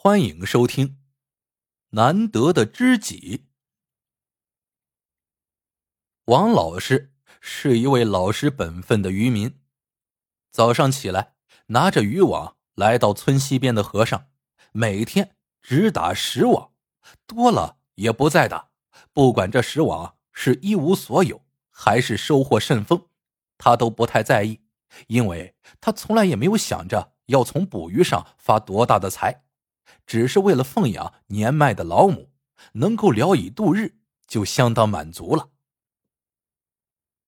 欢迎收听《难得的知己》。王老师是一位老实本分的渔民。早上起来，拿着渔网来到村西边的河上，每天只打十网，多了也不再打。不管这十网是一无所有，还是收获甚丰，他都不太在意，因为他从来也没有想着要从捕鱼上发多大的财。只是为了奉养年迈的老母，能够聊以度日，就相当满足了。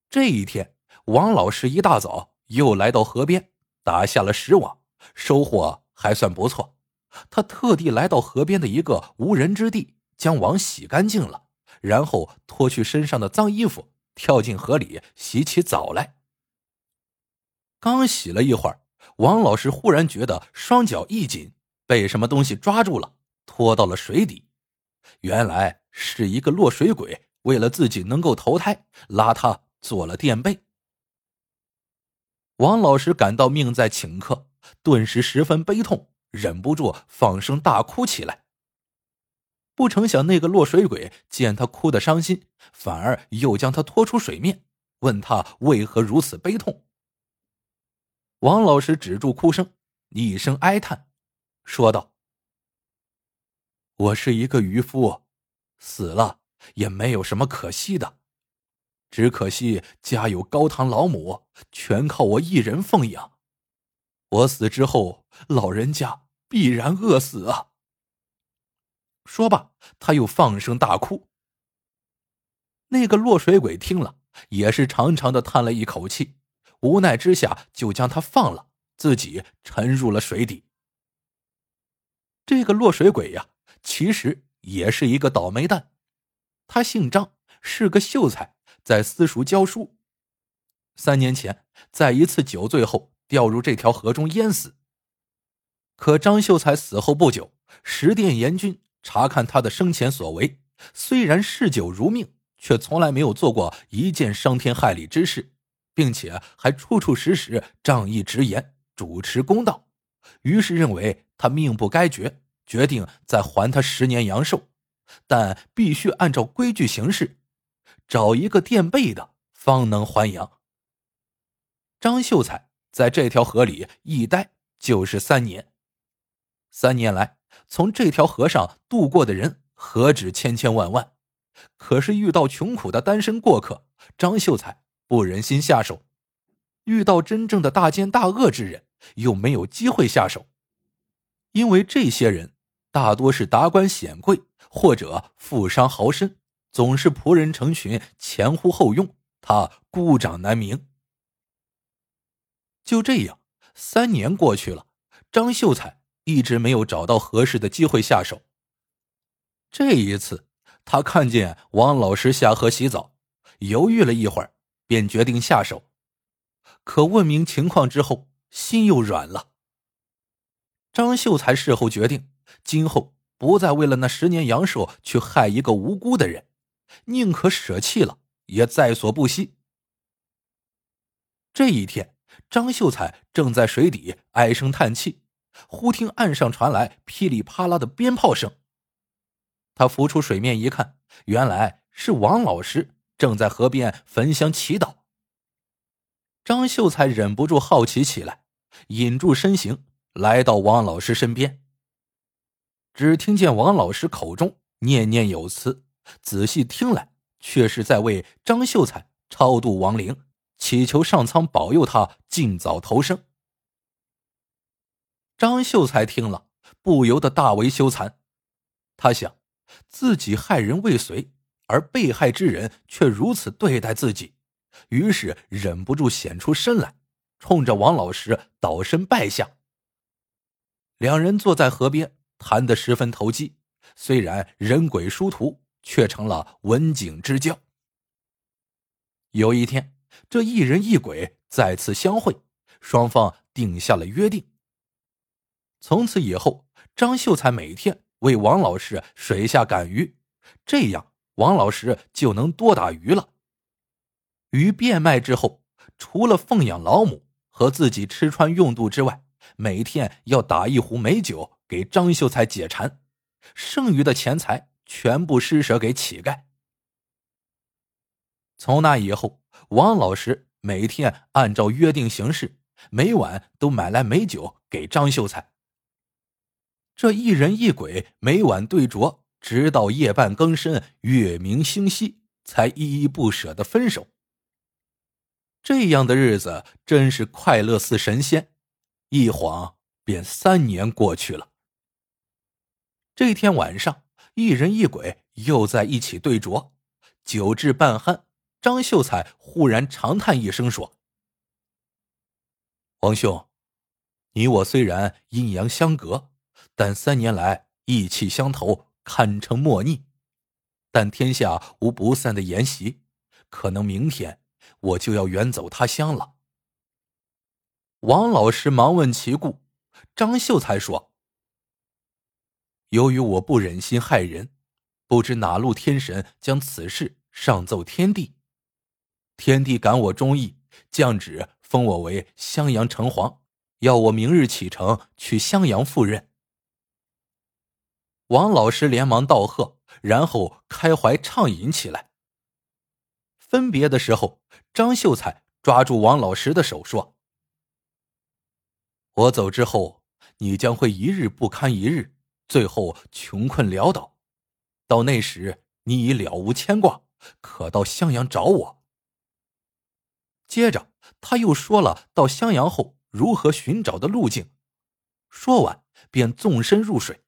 这一天，王老师一大早又来到河边，打下了石网，收获还算不错。他特地来到河边的一个无人之地，将网洗干净了，然后脱去身上的脏衣服，跳进河里洗起澡来。刚洗了一会儿，王老师忽然觉得双脚一紧。被什么东西抓住了，拖到了水底。原来是一个落水鬼，为了自己能够投胎，拉他做了垫背。王老师感到命在顷刻，顿时十分悲痛，忍不住放声大哭起来。不成想，那个落水鬼见他哭得伤心，反而又将他拖出水面，问他为何如此悲痛。王老师止住哭声，一声哀叹。说道：“我是一个渔夫，死了也没有什么可惜的，只可惜家有高堂老母，全靠我一人奉养。我死之后，老人家必然饿死啊！”说罢，他又放声大哭。那个落水鬼听了，也是长长的叹了一口气，无奈之下就将他放了，自己沉入了水底。这个落水鬼呀，其实也是一个倒霉蛋。他姓张，是个秀才，在私塾教书。三年前，在一次酒醉后掉入这条河中淹死。可张秀才死后不久，十殿阎君查看他的生前所为，虽然嗜酒如命，却从来没有做过一件伤天害理之事，并且还处处时时仗义执言，主持公道。于是认为他命不该绝，决定再还他十年阳寿，但必须按照规矩行事，找一个垫背的，方能还阳。张秀才在这条河里一待就是三年，三年来从这条河上渡过的人何止千千万万，可是遇到穷苦的单身过客，张秀才不忍心下手；遇到真正的大奸大恶之人。又没有机会下手，因为这些人大多是达官显贵或者富商豪绅，总是仆人成群，前呼后拥，他孤掌难鸣。就这样，三年过去了，张秀才一直没有找到合适的机会下手。这一次，他看见王老师下河洗澡，犹豫了一会儿，便决定下手。可问明情况之后，心又软了。张秀才事后决定，今后不再为了那十年阳寿去害一个无辜的人，宁可舍弃了，也在所不惜。这一天，张秀才正在水底唉声叹气，忽听岸上传来噼里啪啦的鞭炮声。他浮出水面一看，原来是王老师正在河边焚香祈祷。张秀才忍不住好奇起来，引住身形来到王老师身边。只听见王老师口中念念有词，仔细听来，却是在为张秀才超度亡灵，祈求上苍保佑他尽早投生。张秀才听了，不由得大为羞惭。他想，自己害人未遂，而被害之人却如此对待自己。于是忍不住显出身来，冲着王老师倒身拜下。两人坐在河边谈得十分投机，虽然人鬼殊途，却成了文景之交。有一天，这一人一鬼再次相会，双方定下了约定。从此以后，张秀才每天为王老师水下赶鱼，这样王老师就能多打鱼了。鱼变卖之后，除了奉养老母和自己吃穿用度之外，每天要打一壶美酒给张秀才解馋，剩余的钱财全部施舍给乞丐。从那以后，王老师每天按照约定行事，每晚都买来美酒给张秀才。这一人一鬼每晚对酌，直到夜半更深、月明星稀，才依依不舍的分手。这样的日子真是快乐似神仙，一晃便三年过去了。这天晚上，一人一鬼又在一起对酌，酒至半酣，张秀才忽然长叹一声说：“王兄，你我虽然阴阳相隔。”但三年来意气相投，堪称莫逆。但天下无不散的筵席，可能明天我就要远走他乡了。王老师忙问其故，张秀才说：“由于我不忍心害人，不知哪路天神将此事上奏天帝。天帝感我忠义，降旨封我为襄阳城隍，要我明日启程去襄阳赴任。”王老师连忙道贺，然后开怀畅饮起来。分别的时候，张秀才抓住王老师的手说：“我走之后，你将会一日不堪一日，最后穷困潦倒。到那时，你已了无牵挂，可到襄阳找我。”接着，他又说了到襄阳后如何寻找的路径。说完，便纵身入水。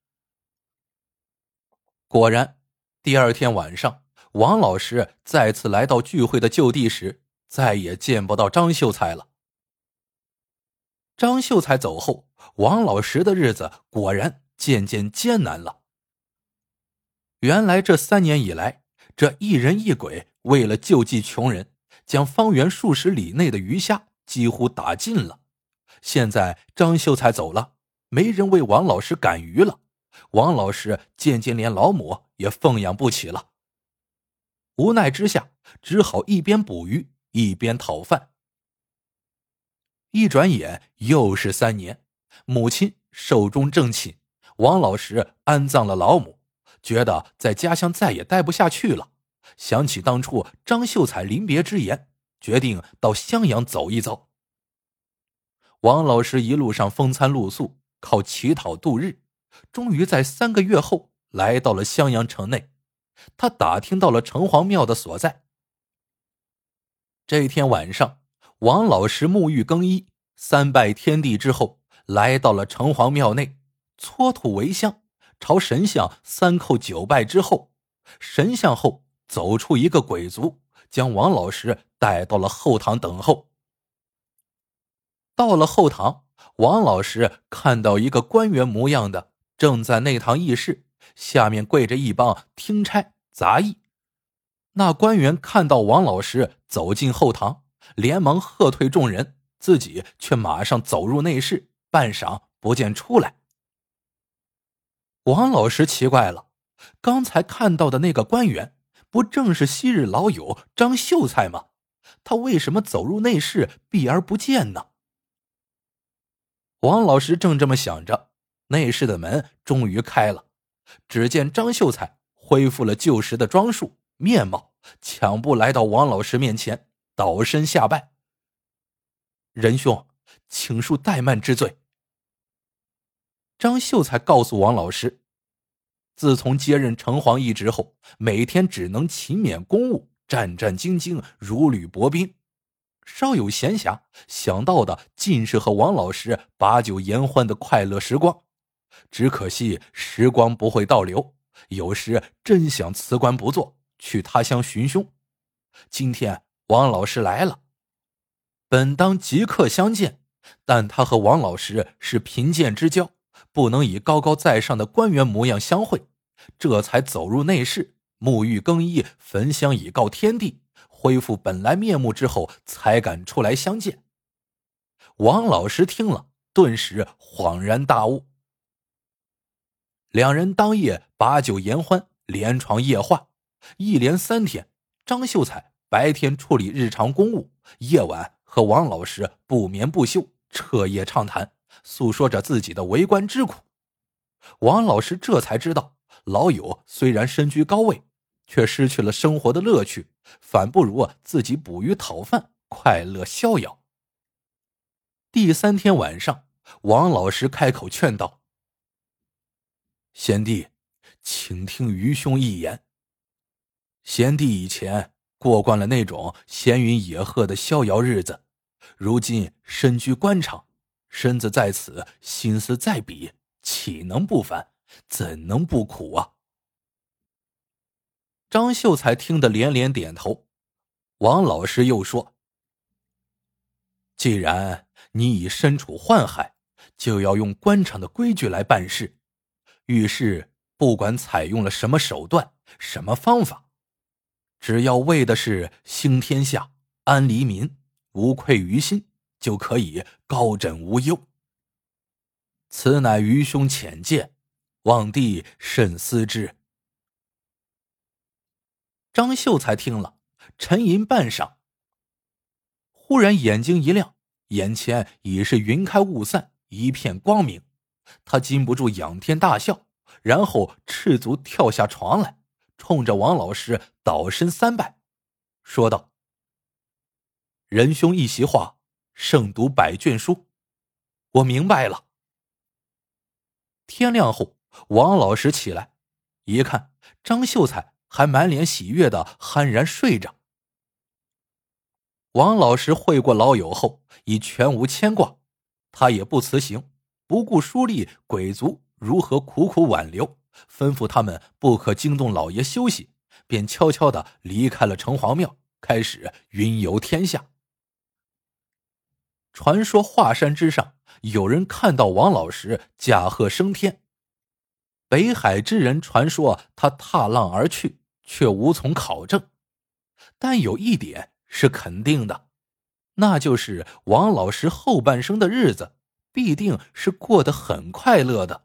果然，第二天晚上，王老师再次来到聚会的就地时，再也见不到张秀才了。张秀才走后，王老师的日子果然渐渐艰难了。原来这三年以来，这一人一鬼为了救济穷人，将方圆数十里内的鱼虾几乎打尽了。现在张秀才走了，没人为王老师赶鱼了。王老师渐渐连老母也奉养不起了，无奈之下，只好一边捕鱼一边讨饭。一转眼又是三年，母亲寿终正寝，王老师安葬了老母，觉得在家乡再也待不下去了，想起当初张秀才临别之言，决定到襄阳走一走。王老师一路上风餐露宿，靠乞讨度日。终于在三个月后来到了襄阳城内，他打听到了城隍庙的所在。这天晚上，王老师沐浴更衣，三拜天地之后，来到了城隍庙内，搓土为香，朝神像三叩九拜之后，神像后走出一个鬼卒，将王老师带到了后堂等候。到了后堂，王老师看到一个官员模样的。正在内堂议事，下面跪着一帮听差杂役。那官员看到王老师走进后堂，连忙喝退众人，自己却马上走入内室，半晌不见出来。王老师奇怪了，刚才看到的那个官员，不正是昔日老友张秀才吗？他为什么走入内室避而不见呢？王老师正这么想着。内室的门终于开了，只见张秀才恢复了旧时的装束面貌，抢步来到王老师面前，倒身下拜。仁兄，请恕怠慢之罪。张秀才告诉王老师，自从接任城隍一职后，每天只能勤勉公务，战战兢兢，如履薄冰。稍有闲暇，想到的尽是和王老师把酒言欢的快乐时光。只可惜时光不会倒流，有时真想辞官不做，去他乡寻凶。今天王老师来了，本当即刻相见，但他和王老师是贫贱之交，不能以高高在上的官员模样相会，这才走入内室，沐浴更衣，焚香以告天地，恢复本来面目之后，才敢出来相见。王老师听了，顿时恍然大悟。两人当夜把酒言欢，连床夜话，一连三天。张秀才白天处理日常公务，夜晚和王老师不眠不休，彻夜畅谈，诉说着自己的为官之苦。王老师这才知道，老友虽然身居高位，却失去了生活的乐趣，反不如自己捕鱼讨饭，快乐逍遥。第三天晚上，王老师开口劝道：“贤弟，请听愚兄一言。贤弟以前过惯了那种闲云野鹤的逍遥日子，如今身居官场，身子在此，心思在彼。”岂能不烦？怎能不苦啊？张秀才听得连连点头。王老师又说：“既然你已身处宦海，就要用官场的规矩来办事。遇事不管采用了什么手段、什么方法，只要为的是兴天下、安黎民、无愧于心，就可以高枕无忧。”此乃愚兄浅见，望帝慎思之。张秀才听了，沉吟半晌，忽然眼睛一亮，眼前已是云开雾散，一片光明。他禁不住仰天大笑，然后赤足跳下床来，冲着王老师倒身三拜，说道：“仁兄一席话，胜读百卷书。我明白了。”天亮后，王老师起来，一看张秀才还满脸喜悦的酣然睡着。王老师会过老友后，已全无牵挂，他也不辞行，不顾书吏鬼卒如何苦苦挽留，吩咐他们不可惊动老爷休息，便悄悄的离开了城隍庙，开始云游天下。传说华山之上。有人看到王老师驾鹤升天，北海之人传说他踏浪而去，却无从考证。但有一点是肯定的，那就是王老师后半生的日子必定是过得很快乐的。